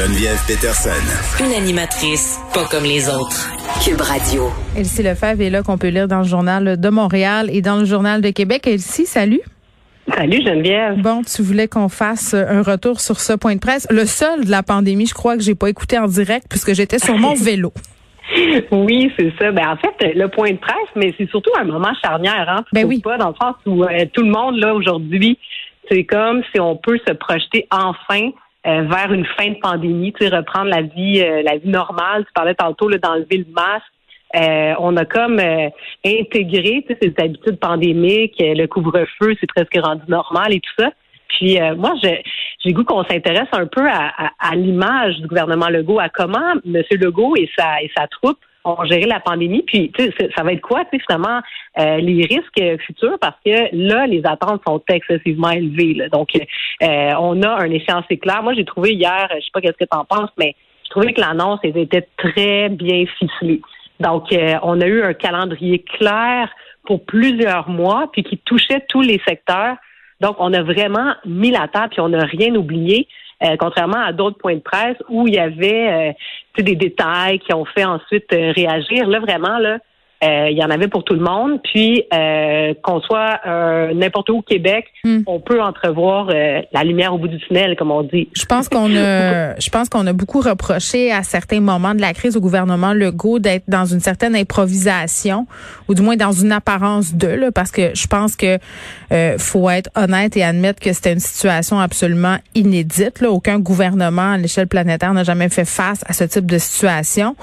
Geneviève Peterson. Une animatrice pas comme les autres. Cube Radio. Elsie Lefebvre est là qu'on peut lire dans le journal de Montréal et dans le journal de Québec. Elsie, salut. Salut Geneviève. Bon, tu voulais qu'on fasse un retour sur ce point de presse. Le seul de la pandémie, je crois que j'ai pas écouté en direct puisque j'étais sur mon vélo. Oui, c'est ça. Ben en fait, le point de presse, mais c'est surtout un moment charnière, hein. Ben oui. Pas dans le sens où euh, tout le monde là aujourd'hui, c'est comme si on peut se projeter enfin euh, vers une fin de pandémie, tu sais, reprendre la vie, euh, la vie normale. Tu parlais tantôt là, d'enlever le masque. Euh, on a comme intégré tu sais, ces habitudes pandémiques, le couvre-feu, c'est presque rendu normal et tout ça. Puis moi, j'ai goût qu'on s'intéresse un peu à, à l'image du gouvernement Legault, à comment M. Legault et sa et sa troupe ont géré la pandémie. Puis, tu sais, ça va être quoi, tu sais, finalement, euh, les risques futurs, parce que là, les attentes sont excessivement élevées. Donc, euh, on a un échéancier clair. Moi, j'ai trouvé hier, je sais pas qu'est-ce que tu en penses, mais j'ai trouvé que l'annonce était très bien ficelée. Donc, euh, on a eu un calendrier clair pour plusieurs mois, puis qui touchait tous les secteurs. Donc, on a vraiment mis la table, puis on n'a rien oublié. Euh, contrairement à d'autres points de presse où il y avait euh, des détails qui ont fait ensuite euh, réagir. Là, vraiment, là, il y en avait pour tout le monde. Puis euh, qu'on soit euh, n'importe où au Québec, hmm. on peut entrevoir la lumière au bout du tunnel, comme on dit. Je pense qu'on a, je pense qu'on a beaucoup reproché à certains moments de la crise au gouvernement Legault d'être dans une certaine improvisation, ou du moins dans une apparence de, là, parce que je pense que faut être honnête et admettre que c'était une situation absolument inédite. Là. Aucun gouvernement à l'échelle planétaire n'a jamais fait face à ce type de situation.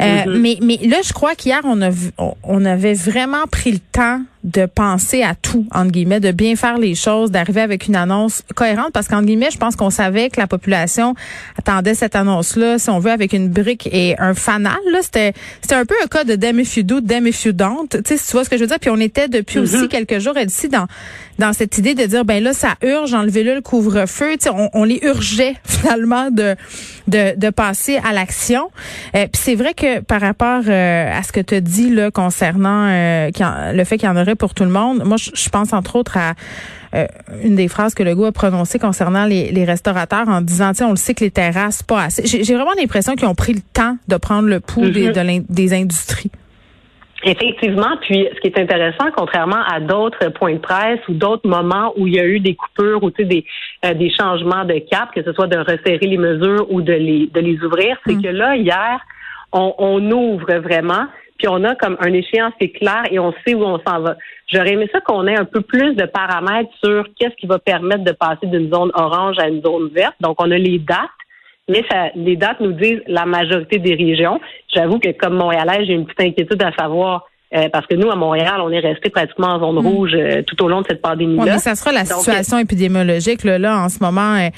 Mm-hmm. Mais, mais là, je crois qu'hier on a vu on avait vraiment pris le temps de penser à tout, entre guillemets, de bien faire les choses, d'arriver avec une annonce cohérente, parce qu'en guillemets, je pense qu'on savait que la population attendait cette annonce-là, si on veut, avec une brique et un fanal. Là, c'était, c'était un peu un cas de damn if you do, damn if you don't. Tu sais, tu vois ce que je veux dire. Puis on était depuis mm-hmm. aussi quelques jours ici dans dans cette idée de dire, ben là, ça urge, enlevez-le le couvre-feu. Tu sais, on, on, les urgeait finalement de de, de passer à l'action. Euh, puis c'est vrai que par rapport euh, à ce que tu dis là concernant euh, le fait qu'il y en aurait pour tout le monde. Moi, je, pense entre autres à euh, une des phrases que le goût a prononcées concernant les, restaurateurs en disant, on le sait que les terrasses pas assez. J'ai vraiment l'impression qu'ils ont pris le temps de prendre le pouls des, des industries. Effectivement, puis ce qui est intéressant, contrairement à d'autres points de presse ou d'autres moments où il y a eu des coupures ou des, euh, des changements de cap, que ce soit de resserrer les mesures ou de les, de les ouvrir, c'est mm. que là, hier, on, on ouvre vraiment puis on a comme un échéancier clair et on sait où on s'en va. J'aurais aimé ça qu'on ait un peu plus de paramètres sur qu'est-ce qui va permettre de passer d'une zone orange à une zone verte. Donc, on a les dates, mais les dates nous disent la majorité des régions. J'avoue que comme Montréalais, j'ai une petite inquiétude à savoir euh, parce que nous, à Montréal, on est resté pratiquement en zone mm. rouge euh, tout au long de cette pandémie-là. mais ça sera la situation épidémiologique. Là, là, en ce moment, euh,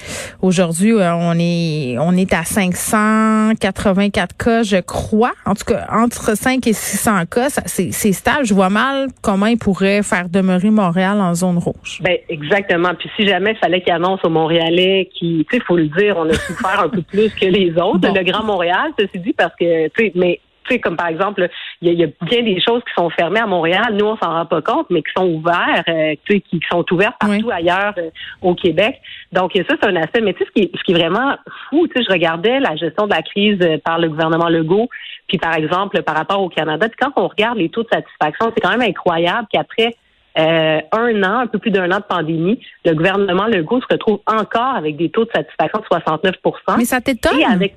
aujourd'hui, on est on est à 584 cas, je crois. En tout cas, entre 5 et 600 cas, c'est stable. Je vois mal comment ils pourraient faire demeurer Montréal en zone rouge. Ben exactement. Puis si jamais il fallait qu'ils annoncent aux Montréalais qui, tu sais, faut le dire, on a souffert un peu plus que les autres, le Grand Montréal, ceci dit, parce que, tu sais, mais tu sais, comme par exemple, il y, a bien des choses qui sont fermées à Montréal, nous on s'en rend pas compte, mais qui sont ouvertes, euh, tu sais, qui, sont ouvertes partout ailleurs euh, au Québec. Donc ça, c'est un aspect. Mais tu sais, ce qui, ce qui est vraiment fou, tu sais, je regardais la gestion de la crise euh, par le gouvernement Legault, puis par exemple par rapport au Canada. Puis quand on regarde les taux de satisfaction, c'est quand même incroyable qu'après un an, un peu plus d'un an de pandémie, le gouvernement Legault se retrouve encore avec des taux de satisfaction de 69% Mais ça t'étonne? avec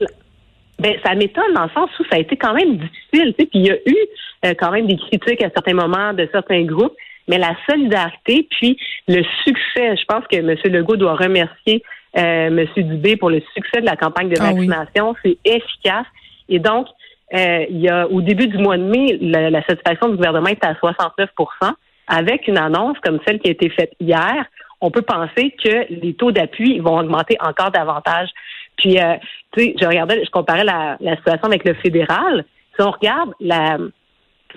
ben, ça m'étonne dans le sens où ça a été quand même difficile. Puis il y a eu euh, quand même des critiques à certains moments de certains groupes, mais la solidarité, puis le succès, je pense que M. Legault doit remercier euh, M. Dubé pour le succès de la campagne de ah vaccination. C'est efficace. Et donc, euh, il y a au début du mois de mai, la, la satisfaction du gouvernement est à 69% Avec une annonce comme celle qui a été faite hier, on peut penser que les taux d'appui vont augmenter encore davantage. Puis, euh, tu sais, je regardais, je comparais la, la situation avec le fédéral. Si on regarde la,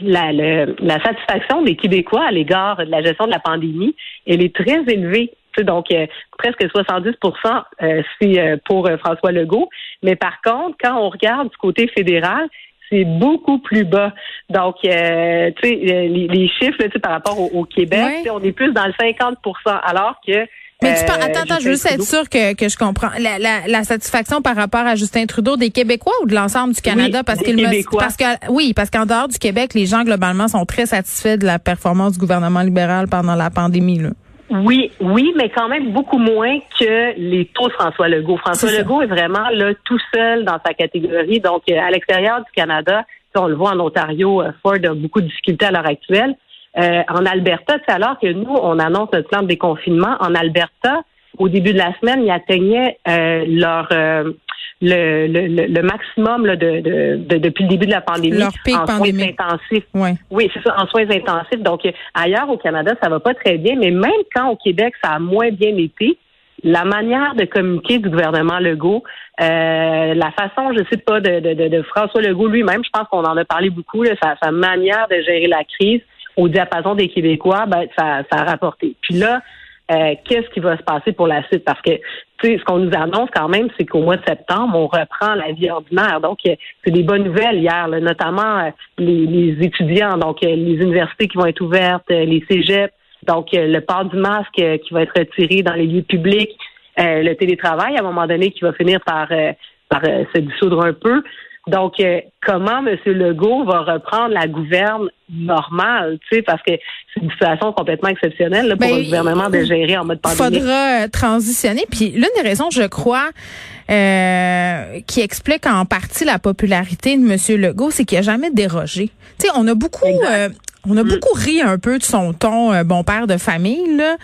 la, la satisfaction des Québécois à l'égard de la gestion de la pandémie, elle est très élevée. Donc, euh, presque 70% euh, si, euh, pour François Legault. Mais par contre, quand on regarde du côté fédéral, c'est beaucoup plus bas. Donc, tu sais, les, chiffres par rapport au, Québec, on est plus dans le 50% alors que mais tu parles, attends, attends, je veux juste être sûr que, que je comprends. La, la, la, satisfaction par rapport à Justin Trudeau des Québécois ou de l'ensemble du Canada? parce qu'il me, parce que, oui, parce qu'en dehors du Québec, les gens, globalement, sont très satisfaits de la performance du gouvernement libéral pendant la pandémie, là. Oui, oui, mais quand même beaucoup moins que les taux de François Legault. François Legault est vraiment là tout seul dans sa catégorie. Donc, euh, à l'extérieur du Canada, on le voit en Ontario, euh, Ford a beaucoup de difficultés à l'heure actuelle. Euh, en Alberta, c'est alors que nous, on annonce notre plan de déconfinement. En Alberta, au début de la semaine, ils atteignaient euh, leur euh, le, le, le, maximum là, de, de, depuis le début de la pandémie leur pic en soins intensifs. Oui, c'est ça, en soins intensifs. Donc ailleurs au Canada, ça va pas très bien, mais même quand au Québec, ça a moins bien été, la manière de communiquer du gouvernement Legault, euh, la façon, je sais pas, de, de, de, François Legault lui-même, je pense qu'on en a parlé beaucoup, là, sa, sa manière de gérer la crise, au diapason des Québécois, ben, ça, a rapporté. Puis là, euh, qu'est-ce qui va se passer pour la suite? Parce que tu sais, ce qu'on nous annonce quand même, c'est qu'au mois de septembre, on reprend la vie ordinaire. Donc, euh, c'est des bonnes nouvelles hier, notamment euh, les, étudiants, donc les universités qui vont être ouvertes, les cégeps, donc le port du masque qui va être retiré dans les lieux publics, le télétravail à un moment donné qui va finir par se dissoudre un peu. Donc, euh, comment M. Legault va reprendre la gouverne normale, tu sais, parce que c'est une situation complètement exceptionnelle pour ben, le gouvernement de gérer en mode pandémie. Il faudra euh, transitionner. Puis l'une des raisons, je crois, euh, qui explique en partie la popularité de M. Legault, c'est qu'il n'a jamais dérogé. Tu sais, on a beaucoup, on a beaucoup ri un peu de son ton euh, bon père de famille, là.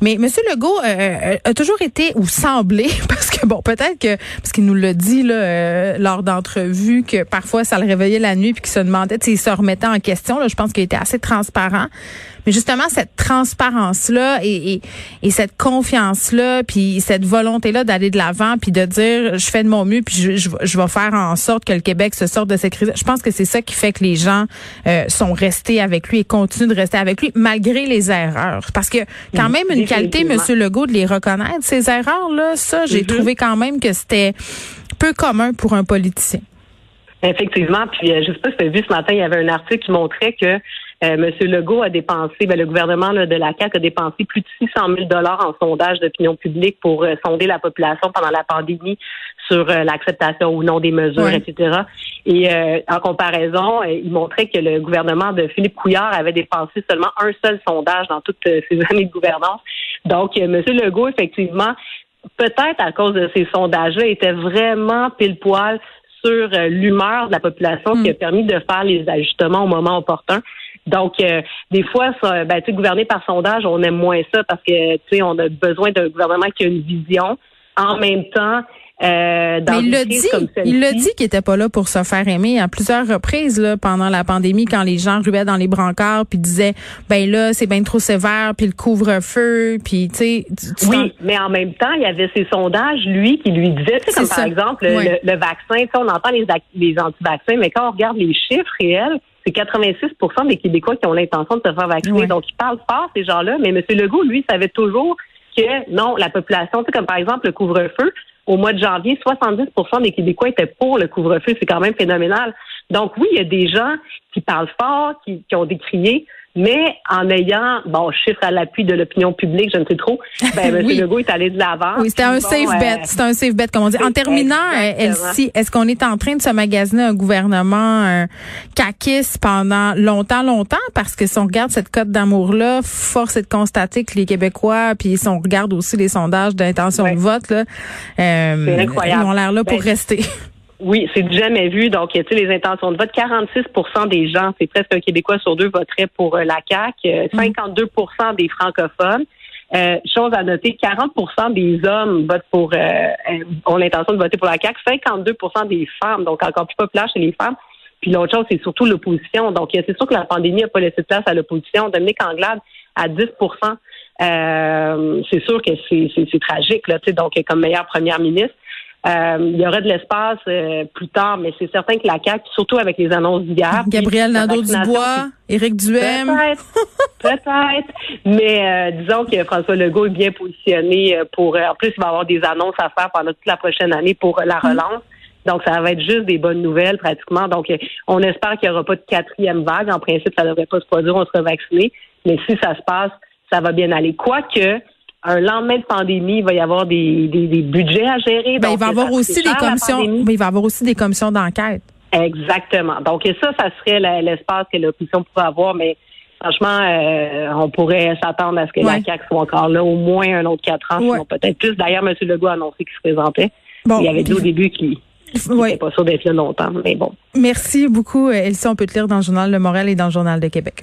mais M. Legault euh, euh, a toujours été ou semblé, parce que bon, peut-être que parce qu'il nous l'a dit là, lors d'entrevues que parfois ça le réveillait la nuit puis qu'il se demandait s'il se remettait en question. Là, je pense qu'il était assez transparent. Mais justement, cette transparence-là et, et, cette confiance-là, puis cette volonté-là d'aller de l'avant, puis de dire, je fais de mon mieux, puis je, je, vais faire en sorte que le Québec se sorte de cette crise. Je pense que c'est ça qui fait que les gens euh, sont restés avec lui et continuent de rester avec lui, malgré les erreurs. Parce que quand même une qualité, Monsieur Legault, de les reconnaître, ces erreurs-là, ça, j'ai mm-hmm. trouvé quand même que c'était peu commun pour un politicien. Effectivement, puis euh, je sais pas si tu as vu ce matin, il y avait un article qui montrait que euh, M. Legault a dépensé, ben, le gouvernement de la CAQ a dépensé plus de 600 000 dollars en sondage d'opinion publique pour euh, sonder la population pendant la pandémie sur euh, l'acceptation ou non des mesures, etc. Et en comparaison, il montrait que le gouvernement de Philippe Couillard avait dépensé seulement un seul sondage dans toutes ces années de gouvernance. Donc, M. Legault, effectivement, peut-être à cause de ces sondages-là, était vraiment pile poil sur l'humeur de la population qui a mm. permis de faire les ajustements au moment opportun. Donc, euh, des fois, ça, ben, gouverner par sondage, on aime moins ça parce que, tu sais, on a besoin d'un gouvernement qui a une vision. En même temps, euh, dans Mais il l'a dit, il l'a dit qu'il était pas là pour se faire aimer à plusieurs reprises là, pendant la pandémie quand les gens ruaient dans les brancards puis disaient ben là c'est bien trop sévère puis le couvre-feu puis tu sais oui mais en même temps il y avait ces sondages lui qui lui disaient comme par exemple le, vaccin on entend les les anti-vaccins mais quand on regarde les chiffres réels c'est 86% des Québécois qui ont l'intention de se faire vacciner. Donc, ils parlent fort, ces gens-là, mais M. Legault, lui, savait toujours que non, la population, comme par exemple le couvre-feu, au mois de janvier, 70% des Québécois étaient pour le couvre-feu. C'est quand même phénoménal. Donc oui, il y a des gens qui parlent fort, qui, qui ont décrié, mais en ayant, bon, chiffre à l'appui de l'opinion publique, je ne sais trop, ben, M. Legault est allé de l'avant. Oui, c'était un safe bet. Euh, c'était un safe bet, comme on dit. En terminant, euh, Elsie, est-ce qu'on est en train de se magasiner un gouvernement un caquiste pendant longtemps, longtemps? Parce que si on regarde cette cote d'amour-là, force est de constater que les Québécois, puis si on regarde aussi les sondages d'intention de vote, là, euh, ils ont l'air là pour ben, rester. Oui, c'est jamais vu. Donc, tu sais, les intentions de vote, 46% des gens, c'est presque un Québécois sur deux voterait pour euh, la CAQ, 52 euh, mm. des francophones. Euh, chose à noter, 40% des hommes votent pour ont l'intention de voter pour la CAQ, 52% des femmes, donc encore plus populaire chez les femmes. Puis l'autre chose, c'est surtout l'opposition. Donc, c'est sûr que la pandémie n'a pas laissé de place à l'opposition. Dominique Anglade à 10% c'est sûr que c'est tragique, là, donc comme meilleure première ministre. Euh, il y aurait de l'espace euh, plus tard, mais c'est certain que la CAQ, surtout avec les annonces d'hier. Gabriel Nadeau-Dubois, Éric Duhem. Peut-être, peut-être. Mais euh, disons que François Legault est bien positionné pour... en plus, il va avoir des annonces à faire pendant toute la prochaine année pour la mm. relance. Donc, ça va être juste des bonnes nouvelles pratiquement. Donc, on espère qu'il n'y aura pas de quatrième vague. En principe, ça ne devrait pas se produire, on sera vacciné. Mais si ça se passe, ça va bien aller. Quoique, un lendemain de pandémie, il va y avoir des, des, budgets à gérer. Ben, il va y avoir aussi des commissions. Ben, il va avoir aussi des commissions d'enquête. Exactement. Donc ça, ça serait l'espace que l'opposition pourrait avoir, mais franchement, euh, on pourrait s'attendre à ce que la CAQ soit encore là au moins un autre quatre ans, sinon peut-être plus. D'ailleurs, M. Legault a annoncé qu'il se présentait. il y avait dit au début qu'il n'était pas sûr d'être là longtemps, mais bon. Merci beaucoup, Elsie. On peut te lire dans le Journal Le Montréal et dans le Journal de Québec.